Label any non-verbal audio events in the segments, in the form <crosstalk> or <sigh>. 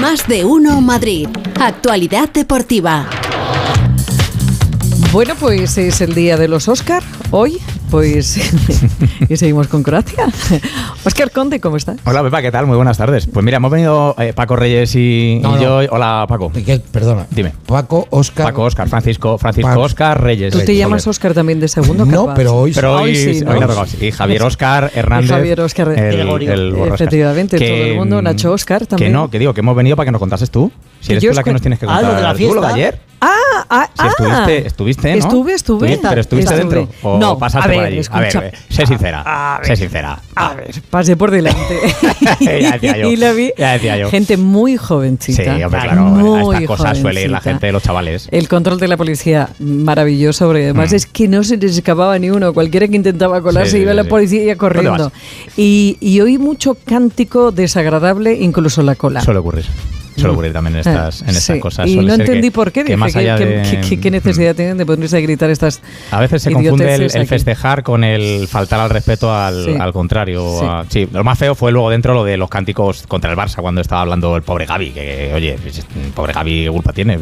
Más de uno Madrid. Actualidad deportiva. Bueno, pues es el día de los Oscar hoy, pues <laughs> y seguimos con Croacia. <laughs> Oscar Conde, ¿cómo estás? Hola Pepa, ¿qué tal? Muy buenas tardes. Pues mira, hemos venido eh, Paco Reyes y, No, y no. yo. Hola Paco. ¿Qué? Perdona. Dime. Paco, Oscar. Paco, Oscar, Francisco, Francisco, Paco. Oscar, Reyes. ¿Tú te Reyes, llamas. Oscar también de segundo? No, capaz? pero hoy Pero hoy, Hoy sí, ¿no? hoy sí. Y Javier Oscar Hernández. Y Javier Óscar el, el Borrascas. Efectivamente, todo el mundo, Nacho Óscar también. Que no, que digo, que hemos venido para que nos contases tú. Si eres tú la que nos tienes que Ah, contar. lo de la ¿Tú lo de fiesta. ayer? Ah, ah, Sí, estuviste, estuviste, ¿no? Estuve, estuve. Estuviste, pero estuviste Estuve. dentro. O no, pasaste a ver, por allí. escucha. a ver, sé sincera. A ver, sé sincera. A ver, pasé por delante. <laughs> Ya decía yo, <laughs> y la vi. ya decía yo. Gente muy Sí, jovencita. hombre, claro. muy a estas cosas suele ir la gente, los chavales. El control de la policía, maravilloso, porque además Mm. es que no se les escapaba ni uno. Cualquiera que intentaba colarse Sí, sí, iba sí, la sí. policía corriendo. Y, y oí mucho cántico desagradable, incluso la cola. Suele ocurrir. Suele ocurrir también en estas, en estas Sí, cosas. Y no entendí que- por qué. que Dije, más ¿qué, allá de- qué- qué necesidad tienen de ponerse a gritar estas A veces se confunde el, el festejar con el faltar al respeto al, Sí. al contrario. Sí. a- Sí. lo más feo fue luego dentro lo de los cánticos contra el Barça cuando estaba hablando el pobre Gaby, que oye, pues, pobre Gaby, ¿qué culpa tiene?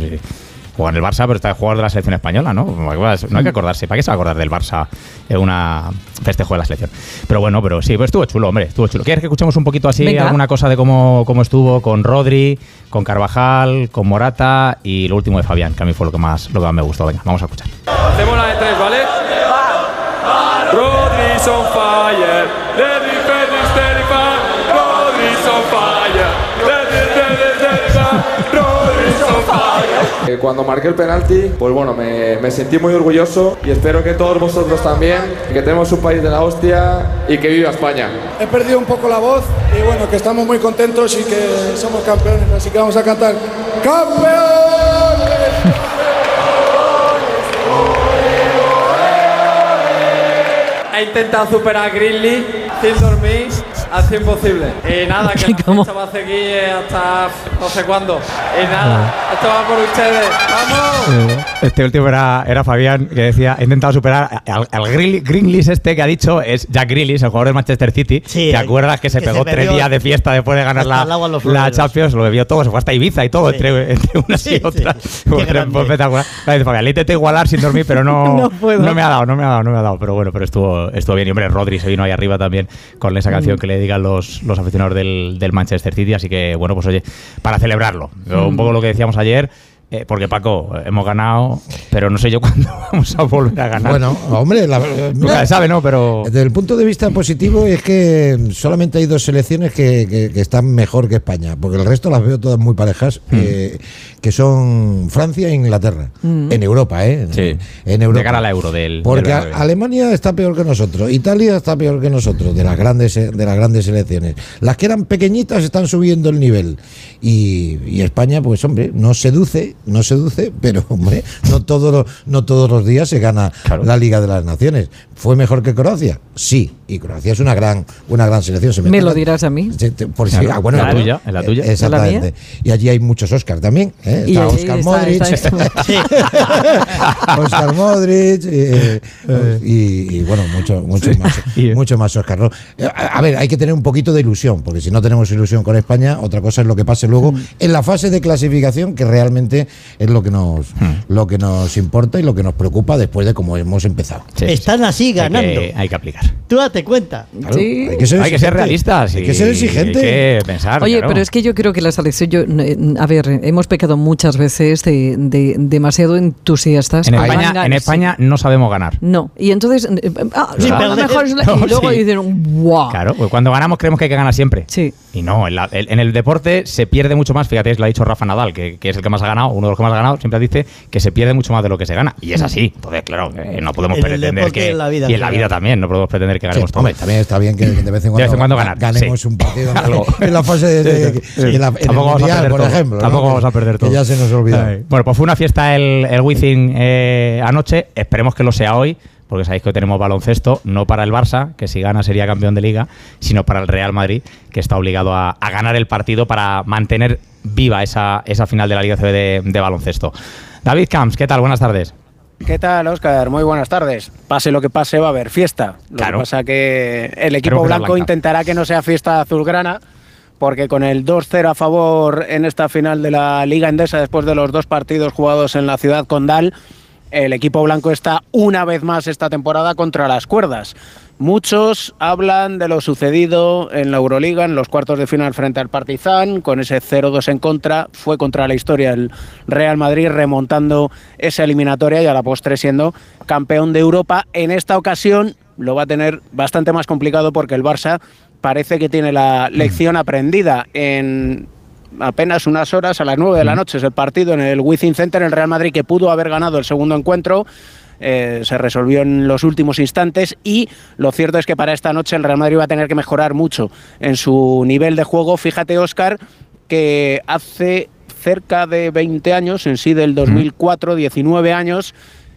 Juega en el Barça, pero está de jugador de la selección española, ¿no? No hay que acordarse. ¿Para qué se va a acordar del Barça en una festejo de la selección? Pero bueno, pero sí, pues estuvo chulo, hombre, estuvo chulo. ¿Quieres que escuchemos un poquito así Venga. alguna cosa de cómo, cómo estuvo con Rodri, con Carvajal, con Morata y lo último de Fabián, que a mí fue lo que más, lo que más me gustó? Venga, vamos a escuchar. Hacemos la de tres, ¿vale? Cuando marqué el penalti, pues bueno, me, me sentí muy orgulloso y espero que todos vosotros también, que tenemos un país de la hostia y que viva España. He perdido un poco la voz y bueno, que estamos muy contentos y que somos campeones, así que vamos a cantar ¡Campeones! He intentado superar a Grizzly sin dormir al 100 posible. Y nada, que <laughs> la ¿Cómo? fiesta va a seguir hasta no sé cuándo. Y nada, esto va por ustedes. ¡Vamos! Este último era, era Fabián, que decía, he intentado superar al, al Grealish este que ha dicho, es Jack Grealish, el jugador del Manchester City. Sí, ¿Te acuerdas que se que se pegó tres bebió días de fiesta después de ganar la, la. Champions? Lo bebió todo, se fue hasta Ibiza y todo, Sí. entre, entre unas Sí, y otras. <laughs> grande. fue espectacular. Fabián, le intenté igualar sin dormir, pero no, <laughs> No puedo. me ha dado, no me ha dado, no me ha dado. Pero bueno, pero estuvo, estuvo bien. Y hombre, Rodri se vino ahí arriba también con esa canción que le dedican los, los aficionados del, del Manchester City. Así que bueno, pues oye, para celebrarlo. Un poco lo que decíamos ayer. Eh, porque Paco, hemos ganado, pero no sé yo <laughs> cuándo vamos a volver a ganar. Bueno, hombre, la, Nunca se sabe, ¿no? Pero. Desde el punto de vista positivo es que solamente hay dos selecciones que, que- que están mejor que España, porque el resto las veo todas muy parejas, Hmm. eh, que son Francia e Inglaterra, en Europa, ¿eh? Sí. En Europa. De cara a la Euro del. Porque del a- 29. Alemania está peor que nosotros, Italia está peor que nosotros, de las grandes de las grandes selecciones. Las que eran pequeñitas están subiendo el nivel. Y, y España, pues hombre, no seduce, no seduce, pero hombre, no todos los, no todos los días se gana Claro. la Liga de las Naciones. ¿Fue mejor que Croacia? Sí, y Croacia es una gran, una gran selección. Se ¿Me lo dirás a mí? Sí, te- por si- Claro, ah, bueno, en la tuya, en la tuya. eh, Exactamente. Y allí hay muchos Oscar también. ¿eh? Y Está Oscar está- Modric. está- está- <laughs> Sí. Oscar Modric <laughs> eh, y, y, bueno, mucho, mucho más, <laughs> mucho más Oscar. ¿no? Eh, A, a ver, hay que tener un poquito de ilusión, porque si no tenemos ilusión con España, otra cosa es lo que pase luego Mm. en la fase de clasificación, que realmente es lo que nos, Hmm. lo que nos importa y lo que nos preocupa después de cómo hemos empezado. Sí, sí, Están así Hay que- ganando. Hay que, aplicar. Tú date cuenta. Claro, Sí. hay que ser, Hay que ser exigente. realistas. Hay y que ser exigente. Hay que pensar. Oye, claro. pero es que yo creo que la selección, yo, eh, a ver, hemos pecado muchas veces de, de demasiado entusiastas. En España, manga- en España no sabemos ganar. No, y entonces, eh, ah, Sí, lo pero- mejor es la- <laughs> <laughs> No, y luego sí. dicen, ¡guau! Claro, pues cuando ganamos creemos que hay que ganar siempre. Sí. Y no, en, la- en el deporte se pierde mucho más. Fíjate, lo ha dicho Rafa Nadal, que, que es el que más ha ganado, uno de los que más ha ganado, siempre dice que se pierde mucho más de lo que se gana. Y es así. Entonces, claro, eh, no podemos En pretender que. y en la vida, y en la claro. vida también, no podemos pretender que Sí, ganemos todo. hombre, también está bien que de vez en <laughs> cuando, cuando ganar, ganemos sí. un partido <laughs> en, la fase de, de- Sí, sí. en la- en el Tampoco vamos a perder por todo. Tampoco vamos a perder que todo. ya se nos olvidó. Bueno, pues fue una fiesta el, el Wizzing eh, anoche. Esperemos que lo sea hoy, porque sabéis que hoy tenemos baloncesto, no para el Barça, que si gana sería campeón de liga, sino para el Real Madrid, que está obligado a, a ganar el partido para mantener viva esa, esa final de la Liga CB de, de baloncesto. David Camps, ¿qué tal? Buenas tardes. ¿Qué tal, Oscar? Muy buenas tardes. Pase lo que pase, va a haber fiesta. Lo Claro. que pasa que el equipo blanco intentará que no sea fiesta azulgrana, porque con el 2-0 a favor en esta final de la Liga Endesa después de los dos partidos jugados en la ciudad condal, el equipo blanco está una vez más esta temporada contra las cuerdas. Muchos hablan de lo sucedido en la Euroliga en los cuartos de final frente al Partizan, con ese 0-2 en contra. Fue contra la historia el Real Madrid remontando esa eliminatoria y a la postre siendo campeón de Europa. En esta ocasión lo va a tener bastante más complicado porque el Barça parece que tiene la lección <clears throat> aprendida en apenas unas horas, a las 9 de la noche, es el partido en el Wizzing Center, el Real Madrid que pudo haber ganado el segundo encuentro. Eh, se resolvió en los últimos instantes y lo cierto es que para esta noche el Real Madrid va a tener que mejorar mucho en su nivel de juego. Fíjate, Oscar, que hace cerca de 20 años, en sí del 2004, 19 años,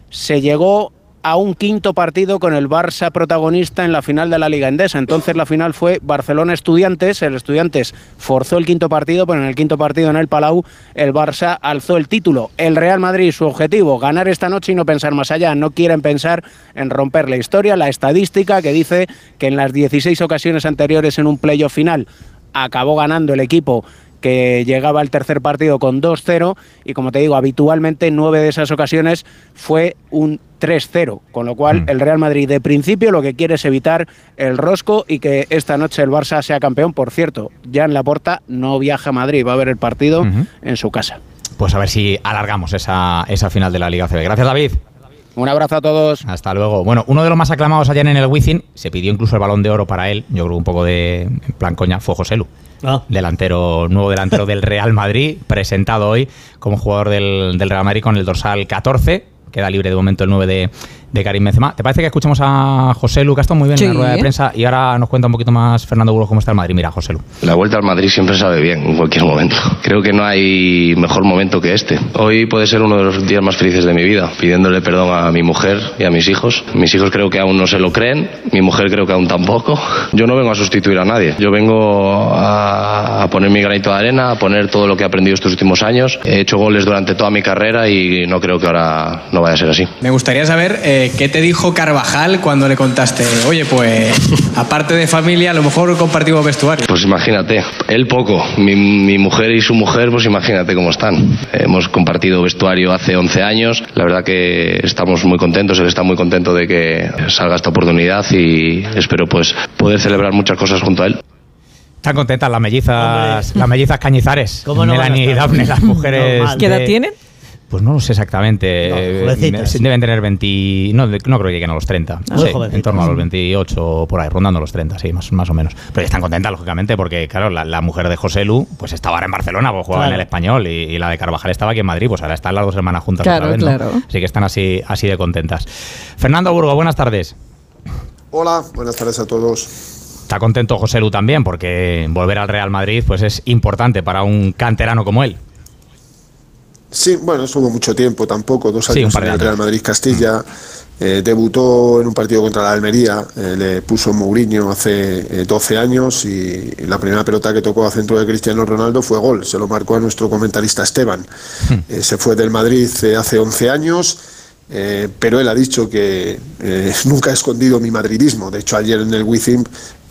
se llegó a un quinto partido con el Barça protagonista en la final de la Liga Endesa. Entonces la final fue Barcelona-Estudiantes. El Estudiantes forzó el quinto partido, pero en el quinto partido en el Palau el Barça alzó el título. El Real Madrid, su objetivo, ganar esta noche y no pensar más allá. No quieren pensar en romper la historia, la estadística que dice que en las 16 ocasiones anteriores en un playoff final acabó ganando el equipo que llegaba al tercer partido con 2-0 y como te digo, habitualmente en nueve de esas ocasiones fue un 3-0, con lo cual Mm. el Real Madrid de principio lo que quiere es evitar el rosco y que esta noche el Barça sea campeón. Por cierto, ya en la porta no viaja a Madrid, va a ver el partido en su casa. Pues a ver si alargamos esa, esa final de la Liga CB. Gracias, David. Un abrazo a todos. Hasta luego. Bueno, uno de los más aclamados ayer en el Wizzing, se pidió incluso el balón de oro para él, yo creo un poco de en plan coña, fue José Lu. Ah. Delantero, nuevo delantero del Real Madrid, <laughs> presentado hoy como jugador del, del Real Madrid con el dorsal 14. Queda libre de momento el 9 de, de Karim Benzema. ¿Te parece que escuchamos a José Lu, que ha estado muy bien en Sí. la rueda de prensa? Y ahora nos cuenta un poquito más Fernando Burgos cómo está el Madrid. Mira, José Lu. La vuelta al Madrid siempre sabe bien en cualquier momento. Creo que no hay mejor momento que este. Hoy puede ser uno de los días más felices de mi vida, pidiéndole perdón a mi mujer y a mis hijos. Mis hijos creo que aún no se lo creen, mi mujer creo que aún tampoco. Yo no vengo a sustituir a nadie. Yo vengo a, a poner mi granito de arena, a poner todo lo que he aprendido estos últimos años. He hecho goles durante toda mi carrera y no creo que ahora no vaya a ser así. Me gustaría saber eh, qué te dijo Carvajal cuando le contaste, oye, pues aparte de familia, a lo mejor compartimos vestuario. Pues imagínate, él poco, mi, mi mujer y su mujer, pues imagínate cómo están. Hemos compartido vestuario hace 11 años, la verdad que estamos muy contentos, él está muy contento de que salga esta oportunidad y espero pues poder celebrar muchas cosas junto a él. Están contentas las mellizas, Hombre. las mellizas cañizares. ¿Cómo no Melanie y? Daphne, las mujeres. <laughs> ¿Qué edad de- tienen? Pues no lo sé exactamente. No, Eh. Deben tener 20. No, creo que lleguen a los 30. Ah, Sí, en torno a los 28 o por ahí, rondando los 30, sí, más, más o menos. Pero están contentas, lógicamente, porque, claro, la, la mujer de José Lu pues estaba ahora en Barcelona, pues jugaba Claro. en el español, y, y la de Carvajal estaba aquí en Madrid, pues ahora están las dos hermanas juntas Claro, otra vez, ¿no? claro. Así que están así, así de contentas. Fernando Burgo, buenas tardes. Hola, buenas tardes a todos. Está contento José Lu también, porque volver al Real Madrid pues es importante para un canterano como él. Sí, bueno, estuvo mucho tiempo tampoco, dos Sí, años par en el. Real Madrid Castilla. Eh, debutó en un partido contra la Almería, eh, le puso Mourinho hace eh, 12 años y la primera pelota que tocó a centro de Cristiano Ronaldo fue gol, se lo marcó a nuestro comentarista Esteban. Eh, se fue del Madrid hace 11 años, eh, pero él ha dicho que eh, <laughs> nunca ha escondido mi madridismo. De hecho, ayer en el Wizzing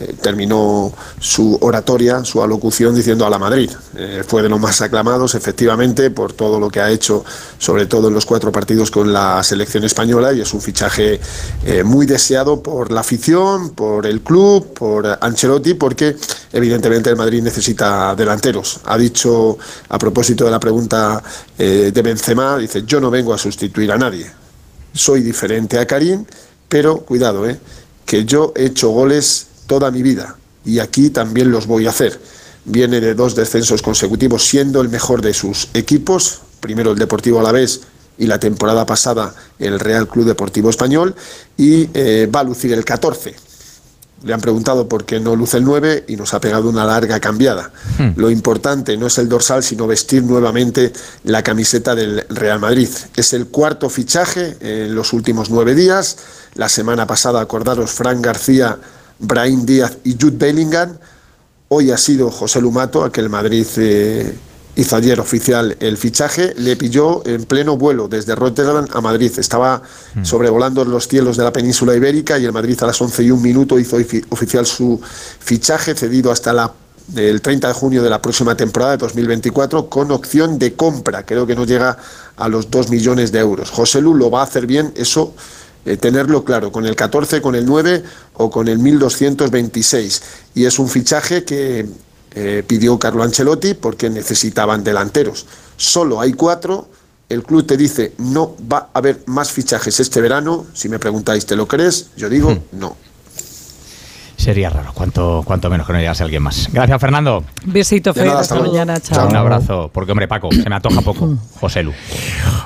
eh, terminó su oratoria, su alocución diciendo a la Madrid. Eh, fue de los más aclamados, efectivamente, por todo lo que ha hecho, sobre todo en los cuatro partidos con la selección española, y es un fichaje eh, muy deseado por la afición, por el club, por Ancelotti, porque evidentemente el Madrid necesita delanteros. Ha dicho, a propósito de la pregunta de Benzema, dice, yo no vengo a sustituir a nadie soy diferente a Karim, pero cuidado, que yo he hecho goles toda mi vida y aquí también los voy a hacer. Viene de dos descensos consecutivos siendo el mejor de sus equipos, primero el Deportivo Alavés y la temporada pasada el Real Club Deportivo Español y eh, va a lucir el 14. Le han preguntado por qué no luce el 9 y nos ha pegado una larga cambiada. Lo importante no es el dorsal, sino vestir nuevamente la camiseta del Real Madrid. Es el cuarto fichaje en los últimos nueve días. La semana pasada, acordaros, Frank García, Brahim Díaz y Jude Bellingham. Hoy ha sido José Lumato, a que el Madrid eh, hizo ayer oficial el fichaje. Le pilló en pleno vuelo desde Rotterdam a Madrid. Estaba sobrevolando los cielos de la península ibérica y el Madrid a las 11 y un minuto hizo ofi- oficial su fichaje, cedido hasta la del 30 de junio de la próxima temporada de 2024 con opción de compra. Creo que no llega a los 2 millones de euros. José Lu lo va a hacer bien, eso eh, tenerlo claro, con el 14, con el 9 o con el 1226. Y es un fichaje que eh, pidió Carlo Ancelotti porque necesitaban delanteros. Solo hay cuatro. El club te dice no va a haber más fichajes este verano. Si me preguntáis, ¿te lo crees? Yo digo no. Sería raro, cuanto, cuanto menos que no llegase alguien más. Gracias, Fernando. Besito, De Fer. nada, Hasta mañana. Chao. Un abrazo, porque hombre, Paco, se me antoja poco. José Lu.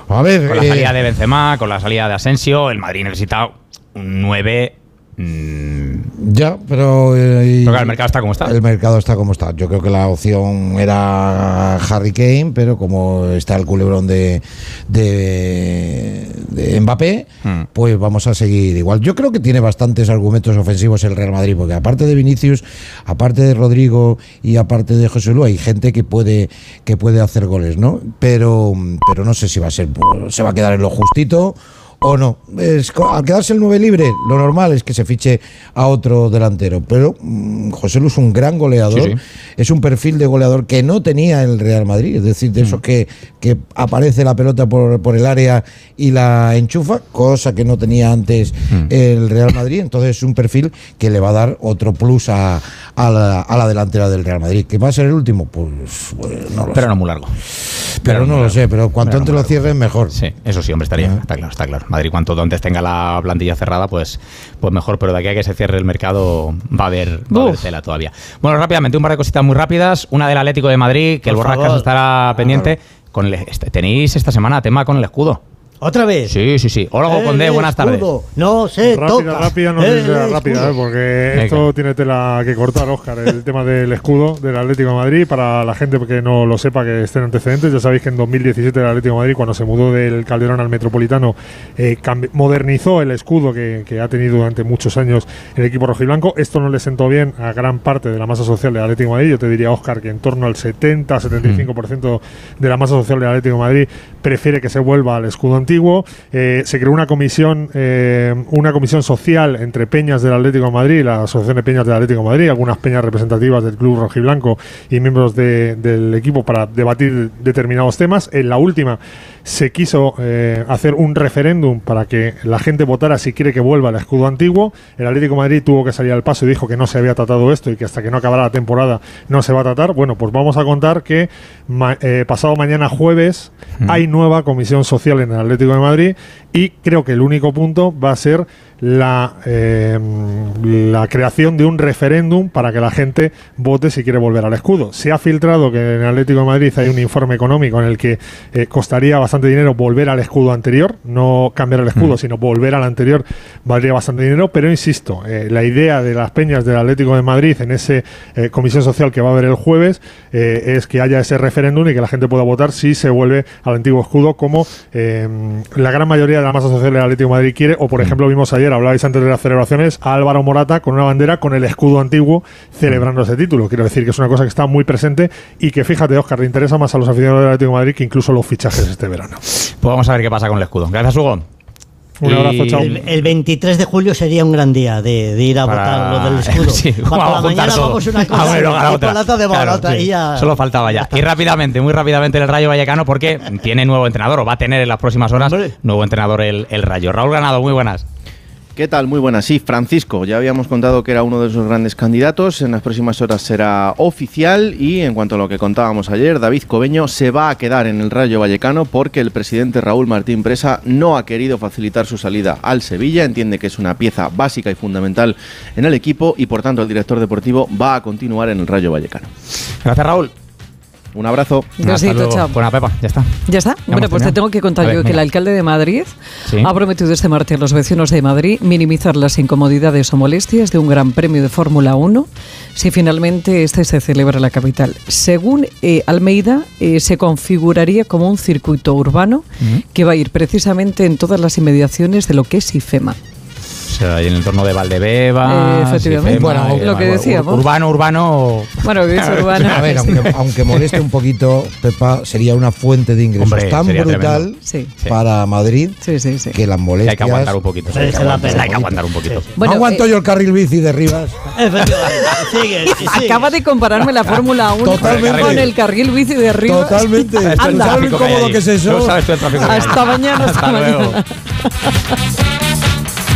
A ver, Con la eh, salida de Benzema, con la salida de Asensio, el Madrid necesita un 9. Mm, ya, pero. eh, pero el mercado está como está. El mercado está como está. Yo creo que la opción era Harry Kane, pero como está el culebrón de, de, de Mbappé, Hmm. pues vamos a seguir igual. Yo creo que tiene bastantes argumentos ofensivos el Real Madrid, porque aparte de Vinicius, aparte de Rodrigo y aparte de José Lu, hay gente que puede que puede hacer goles, ¿no? Pero pero no sé si va a ser pues, se va a quedar en lo justito o no. Es, al quedarse el 9 libre, lo normal es que se fiche a otro delantero. Pero mm, José Lu es un gran goleador, Sí, sí. es un perfil de goleador que no tenía el Real Madrid, es decir, de Mm. eso que, que aparece la pelota por, por el área y la enchufa, cosa que no tenía antes Mm. el Real Madrid. Entonces es un perfil que le va a dar otro plus a, a la, a la delantera del Real Madrid. ¿Que va a ser el último? Pues, pues no lo Pero sé. no muy largo. Pero no lo largo. sé, pero cuanto Pero antes lo cierren, mejor. Sí, eso sí, hombre, estaría. Ah. Está claro, está claro. Madrid, cuanto antes tenga la plantilla cerrada, pues, pues mejor. Pero de aquí a que se cierre el mercado va a haber, va a haber tela todavía. Bueno, rápidamente, un par de cositas muy rápidas. Una del Atlético de Madrid, que el Borrascas favor. estará pendiente. Con el- este- tenéis esta semana tema con el escudo. ¿Otra vez? Sí, sí, sí. Hola, Conde, buenas tardes. No se Rápida, toca. rápida, no sé si será rápida. ¿eh? porque Venga. esto tiene tela que cortar, Óscar, el tema del escudo del Atlético de Madrid. Para la gente que no lo sepa, que estén antecedentes, ya sabéis que en 2017 el Atlético de Madrid, cuando se mudó del Calderón al Metropolitano, eh, modernizó el escudo que, que ha tenido durante muchos años el equipo rojiblanco. Esto no le sentó bien a gran parte de la masa social del Atlético de Madrid. Yo te diría, Óscar, que en torno al 70-75% de la masa social del Atlético de Madrid prefiere que se vuelva al escudo antiguo. Eh, se creó una comisión, eh, una comisión social entre peñas del Atlético de Madrid, la Asociación de Peñas del Atlético Madrid, algunas peñas representativas del club rojiblanco y miembros de- del equipo para debatir determinados temas. En la última se quiso eh, hacer un referéndum para que la gente votara si quiere que vuelva el escudo antiguo. El Atlético de Madrid tuvo que salir al paso y dijo que no se había tratado esto y que hasta que no acabara la temporada no se va a tratar. Bueno, pues vamos a contar que ma- eh, pasado mañana jueves hay nueva comisión social en el Atlético de Madrid y creo que el único punto va a ser la, eh, la creación de un referéndum para que la gente vote si quiere volver al escudo. Se ha filtrado que en el Atlético de Madrid hay un informe económico en el que eh, costaría bastante dinero volver al escudo anterior, no cambiar el escudo, sino volver al anterior valdría bastante dinero, pero insisto, eh, la idea de las peñas del Atlético de Madrid en esa comisión social que va a haber el jueves es que haya ese referéndum y que la gente pueda votar si se vuelve al antiguo escudo como la gran mayoría de la masa social del Atlético de Madrid quiere, o por ejemplo vimos ayer, hablabais antes de las celebraciones, a Álvaro Morata con una bandera con el escudo antiguo celebrando ese título. Quiero decir que es una cosa que está muy presente y que fíjate, Oscar, le interesa más a los aficionados del Atlético de Madrid que incluso los fichajes este verano. Pues vamos a ver qué pasa con el escudo. Gracias, Hugo. Un abrazo, chao. El, el 23 de julio sería un gran día de, de ir a Para- votar lo del escudo. <laughs> Sí, Pa- vamos la mañana todo. vamos una cosa Ah, a la otra. Claro, sí. y ya. Solo faltaba ya. Y rápidamente, muy rápidamente el Rayo Vallecano porque tiene nuevo entrenador o va a tener en las próximas horas nuevo entrenador el, el Rayo. Raúl Ganado, muy buenas. ¿Qué tal? Muy buenas. Sí, Francisco, ya habíamos contado que era uno de esos grandes candidatos. En las próximas horas será oficial y en cuanto a lo que contábamos ayer, David Cobeño se va a quedar en el Rayo Vallecano porque el presidente Raúl Martín Presa no ha querido facilitar su salida al Sevilla. Entiende que es una pieza básica y fundamental en el equipo y por tanto el director deportivo va a continuar en el Rayo Vallecano. Gracias, Raúl. Un abrazo. Besito, chao. Buena Pepa, ya está. ¿Ya está? bueno, hemos pues te tengo que contar ver, yo que el alcalde de Madrid Sí. ha prometido este martes a los vecinos de Madrid minimizar las incomodidades o molestias de un gran premio de Fórmula 1 si finalmente este se celebra en la capital. Según eh, Almeida, eh, se configuraría como un circuito urbano que va a ir precisamente en todas las inmediaciones de lo que es IFEMA. Pues ahí en el entorno de Valdebeba. Eh, efectivamente. Bueno, lo que decíamos. Urbano, urbano. Bueno, que es urbano. A ver, aunque, <laughs> aunque moleste un poquito, Pepa, sería una fuente de ingresos Hombre, tan brutal. Sí. Para Madrid Sí, sí, sí. que las Hay molestias. que aguantar un poquito. sí, Hay que aguantar, pena. hay que aguantar un poquito. Bueno, no aguanto eh, yo el carril bici de Rivas. Efectivamente. Sigue, sigue. Acaba de compararme la Fórmula 1 Totalmente. con el carril bici de arriba. Totalmente. ¿Sabes tú el Anda. ¿Sabes lo tráfico que hay incómodo ahí? que es eso? No sabes tú el tráfico que hay Hasta mañana, hasta Hasta luego. mañana. <laughs>